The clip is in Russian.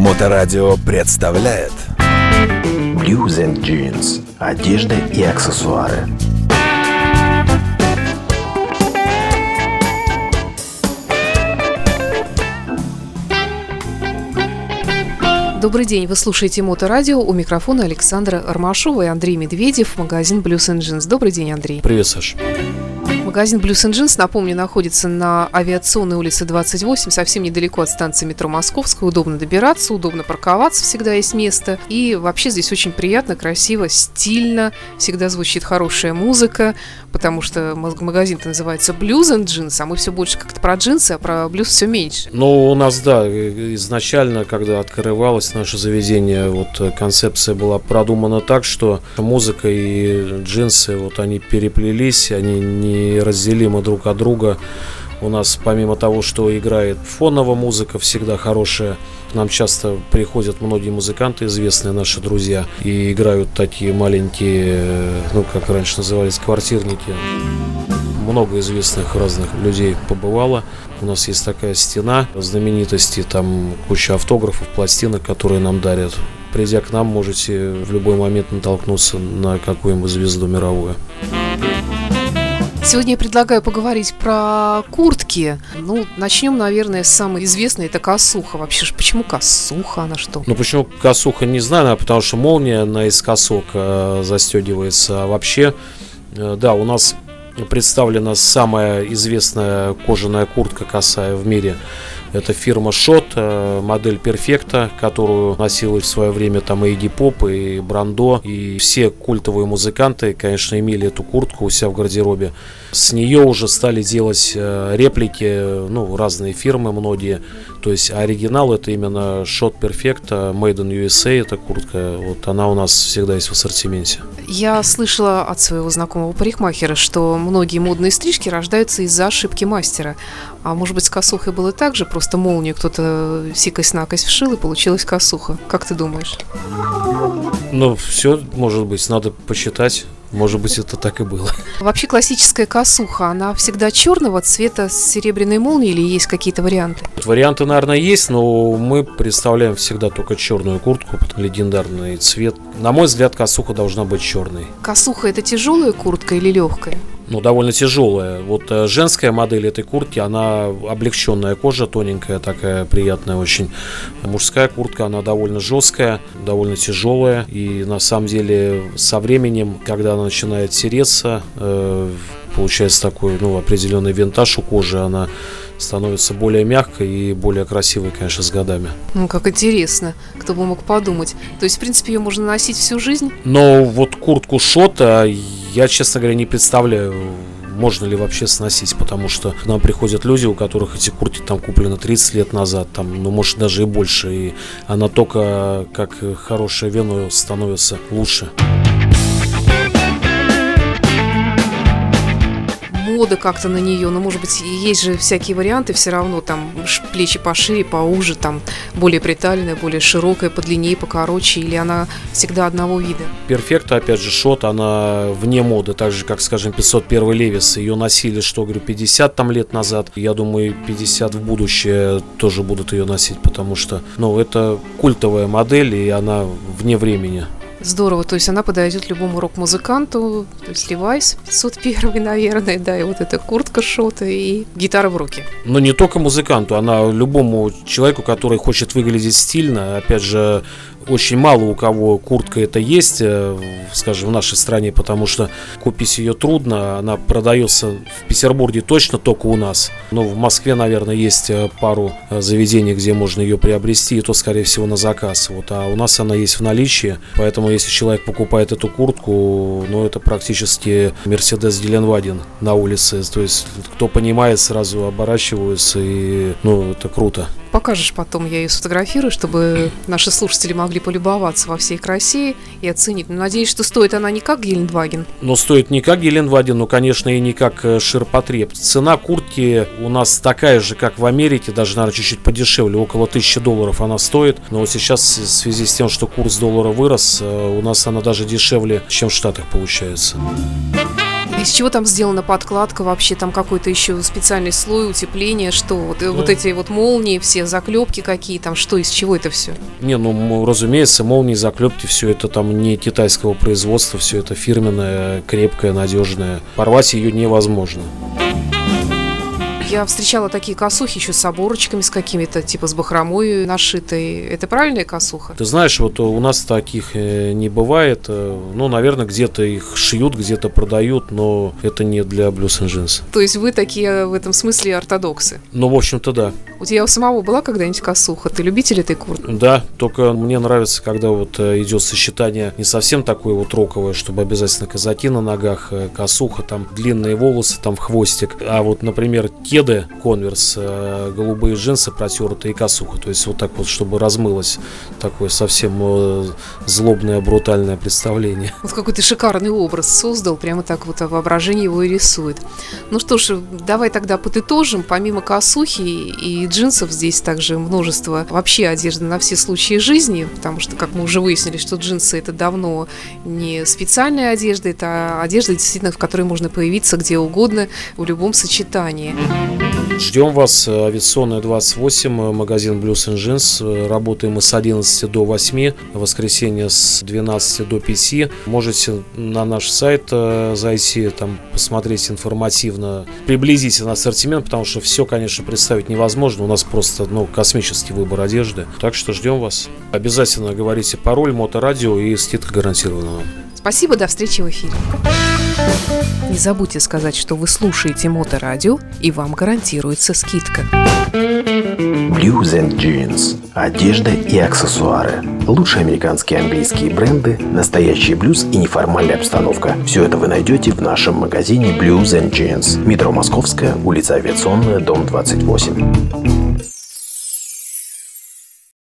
Моторадио представляет Blues and Jeans. Одежда и аксессуары. Добрый день, вы слушаете Моторадио. У микрофона Александра Ромашова и Андрей Медведев, магазин Blues and Jeans. Добрый день, Андрей. Привет, Саш. Магазин Blues and Jeans, напомню, находится на авиационной улице 28, совсем недалеко от станции метро Московская. Удобно добираться, удобно парковаться, всегда есть место. И вообще здесь очень приятно, красиво, стильно, всегда звучит хорошая музыка, потому что магазин-то называется Blues and Jeans, а мы все больше как-то про джинсы, а про блюз все меньше. Ну, у нас, да, изначально, когда открывалось наше заведение, вот концепция была продумана так, что музыка и джинсы, вот они переплелись, они не неразделимы друг от друга. У нас помимо того, что играет фоновая музыка, всегда хорошая, к нам часто приходят многие музыканты, известные наши друзья, и играют такие маленькие, ну, как раньше назывались, квартирники. Много известных разных людей побывало. У нас есть такая стена знаменитости, там куча автографов, пластинок, которые нам дарят. Придя к нам, можете в любой момент натолкнуться на какую-нибудь звезду мировую. Сегодня я предлагаю поговорить про куртки. Ну, начнем, наверное, с самой известной, это косуха. Вообще же, почему косуха, она что? Ну, почему косуха, не знаю, потому что молния на из э, застегивается. А вообще, э, да, у нас представлена самая известная кожаная куртка косая в мире. Это фирма Shot, э, модель Перфекта, которую носил в свое время там и Игги Поп, и Брандо, и все культовые музыканты, конечно, имели эту куртку у себя в гардеробе. С нее уже стали делать э, реплики, ну, разные фирмы многие. То есть оригинал это именно Shot Perfect, Made in USA, эта куртка, вот она у нас всегда есть в ассортименте. Я слышала от своего знакомого парикмахера, что многие модные стрижки рождаются из-за ошибки мастера. А может быть, с косухой было так же, просто молнию кто-то сикость-накость вшил и получилась косуха. Как ты думаешь? Ну, все, может быть, надо посчитать. Может быть, это так и было. Вообще классическая косуха, она всегда черного цвета с серебряной молнией или есть какие-то варианты? Варианты, наверное, есть, но мы представляем всегда только черную куртку, легендарный цвет. На мой взгляд, косуха должна быть черной. Косуха это тяжелая куртка или легкая? Ну, довольно тяжелая. Вот э, женская модель этой куртки, она облегченная кожа, тоненькая, такая приятная очень. Мужская куртка, она довольно жесткая, довольно тяжелая. И на самом деле со временем, когда она начинает тереться, э, получается такой ну, определенный винтаж у кожи, она становится более мягкой и более красивой, конечно, с годами. Ну, как интересно. Кто бы мог подумать. То есть, в принципе, ее можно носить всю жизнь? Но вот куртку шота я, честно говоря, не представляю, можно ли вообще сносить, потому что к нам приходят люди, у которых эти куртки там куплены 30 лет назад, там, ну, может, даже и больше, и она только как хорошее вино становится лучше. Мода как-то на нее, но, может быть, есть же всякие варианты все равно, там, плечи пошире, поуже, там, более приталенная, более широкая, подлиннее, покороче, или она всегда одного вида? Перфекта, опять же, шот, она вне моды, так же, как, скажем, 501 Левис, ее носили, что, говорю, 50 там лет назад, я думаю, 50 в будущее тоже будут ее носить, потому что, ну, это культовая модель, и она вне времени. Здорово, то есть она подойдет любому рок-музыканту, то есть Левайс 501, наверное, да, и вот эта куртка шота и гитара в руки. Но не только музыканту, она любому человеку, который хочет выглядеть стильно, опять же, очень мало у кого куртка это есть, э, скажем, в нашей стране, потому что купить ее трудно. Она продается в Петербурге точно только у нас. Но в Москве, наверное, есть э, пару э, заведений, где можно ее приобрести, и то, скорее всего, на заказ. Вот, а у нас она есть в наличии. Поэтому, если человек покупает эту куртку, ну, это практически Мерседес Геленваген на улице. То есть, кто понимает, сразу оборачиваются, и, ну, это круто. Покажешь потом, я ее сфотографирую, чтобы наши слушатели могли полюбоваться во всей красе и оценить. Но надеюсь, что стоит она не как Гелендваген. Но стоит не как Гелендваген, но, конечно, и не как э, ширпотреб. Цена куртки у нас такая же, как в Америке, даже, наверное, чуть-чуть подешевле, около 1000 долларов она стоит. Но вот сейчас в связи с тем, что курс доллара вырос, э, у нас она даже дешевле, чем в Штатах получается. Из чего там сделана подкладка вообще? Там какой-то еще специальный слой утепления, что вот, Ну. вот эти вот молнии, все заклепки какие там, что из чего это все? Не, ну, разумеется, молнии, заклепки, все это там не китайского производства, все это фирменное, крепкое, надежное. Порвать ее невозможно. Я встречала такие косухи еще с оборочками, с какими-то, типа с бахромой нашитой. Это правильная косуха? Ты знаешь, вот у нас таких э, не бывает. э, Ну, наверное, где-то их шьют, где-то продают, но это не для Blues and Jeans. То есть вы такие в этом смысле ортодоксы? Ну, в общем-то, да. У тебя у самого была когда-нибудь косуха? Ты любитель этой куртки? Да, только мне нравится, когда вот э, идет сочетание не совсем такое вот роковое, чтобы обязательно казаки на ногах, э, косуха, там длинные волосы, там хвостик. А вот, например, кеды, конверс, э, голубые джинсы протертые и косуха. То есть вот так вот, чтобы размылось такое совсем э, злобное, брутальное представление. Вот какой ты шикарный образ создал, прямо так вот воображение его и рисует. Ну что ж, давай тогда подытожим. Помимо косухи и джинсов здесь также множество вообще одежды на все случаи жизни, потому что, как мы уже выяснили, что джинсы это давно не специальная одежда, это одежда действительно, в которой можно появиться где угодно, в любом сочетании. Ждем вас, э, авиационная 28, э, магазин Blues and Jeans. Э, Работаем мы с 11 до 8, в воскресенье с 12 до 5. Можете на наш сайт зайти, там посмотреть информативно, приблизительно ассортимент, потому что все, конечно, представить невозможно. У нас просто ну, космический выбор одежды. Так что ждем вас. Обязательно говорите пароль, моторадио и скидка гарантирована вам. Спасибо, до встречи в эфире. Не забудьте сказать, что вы слушаете Моторадио, и вам гарантируется скидка. Blues and Jeans. Одежда и аксессуары. Лучшие американские и английские бренды, настоящий блюз и неформальная обстановка. Все это вы найдете в нашем магазине Blues and Jeans. Метро Московская, улица Авиационная, дом 28.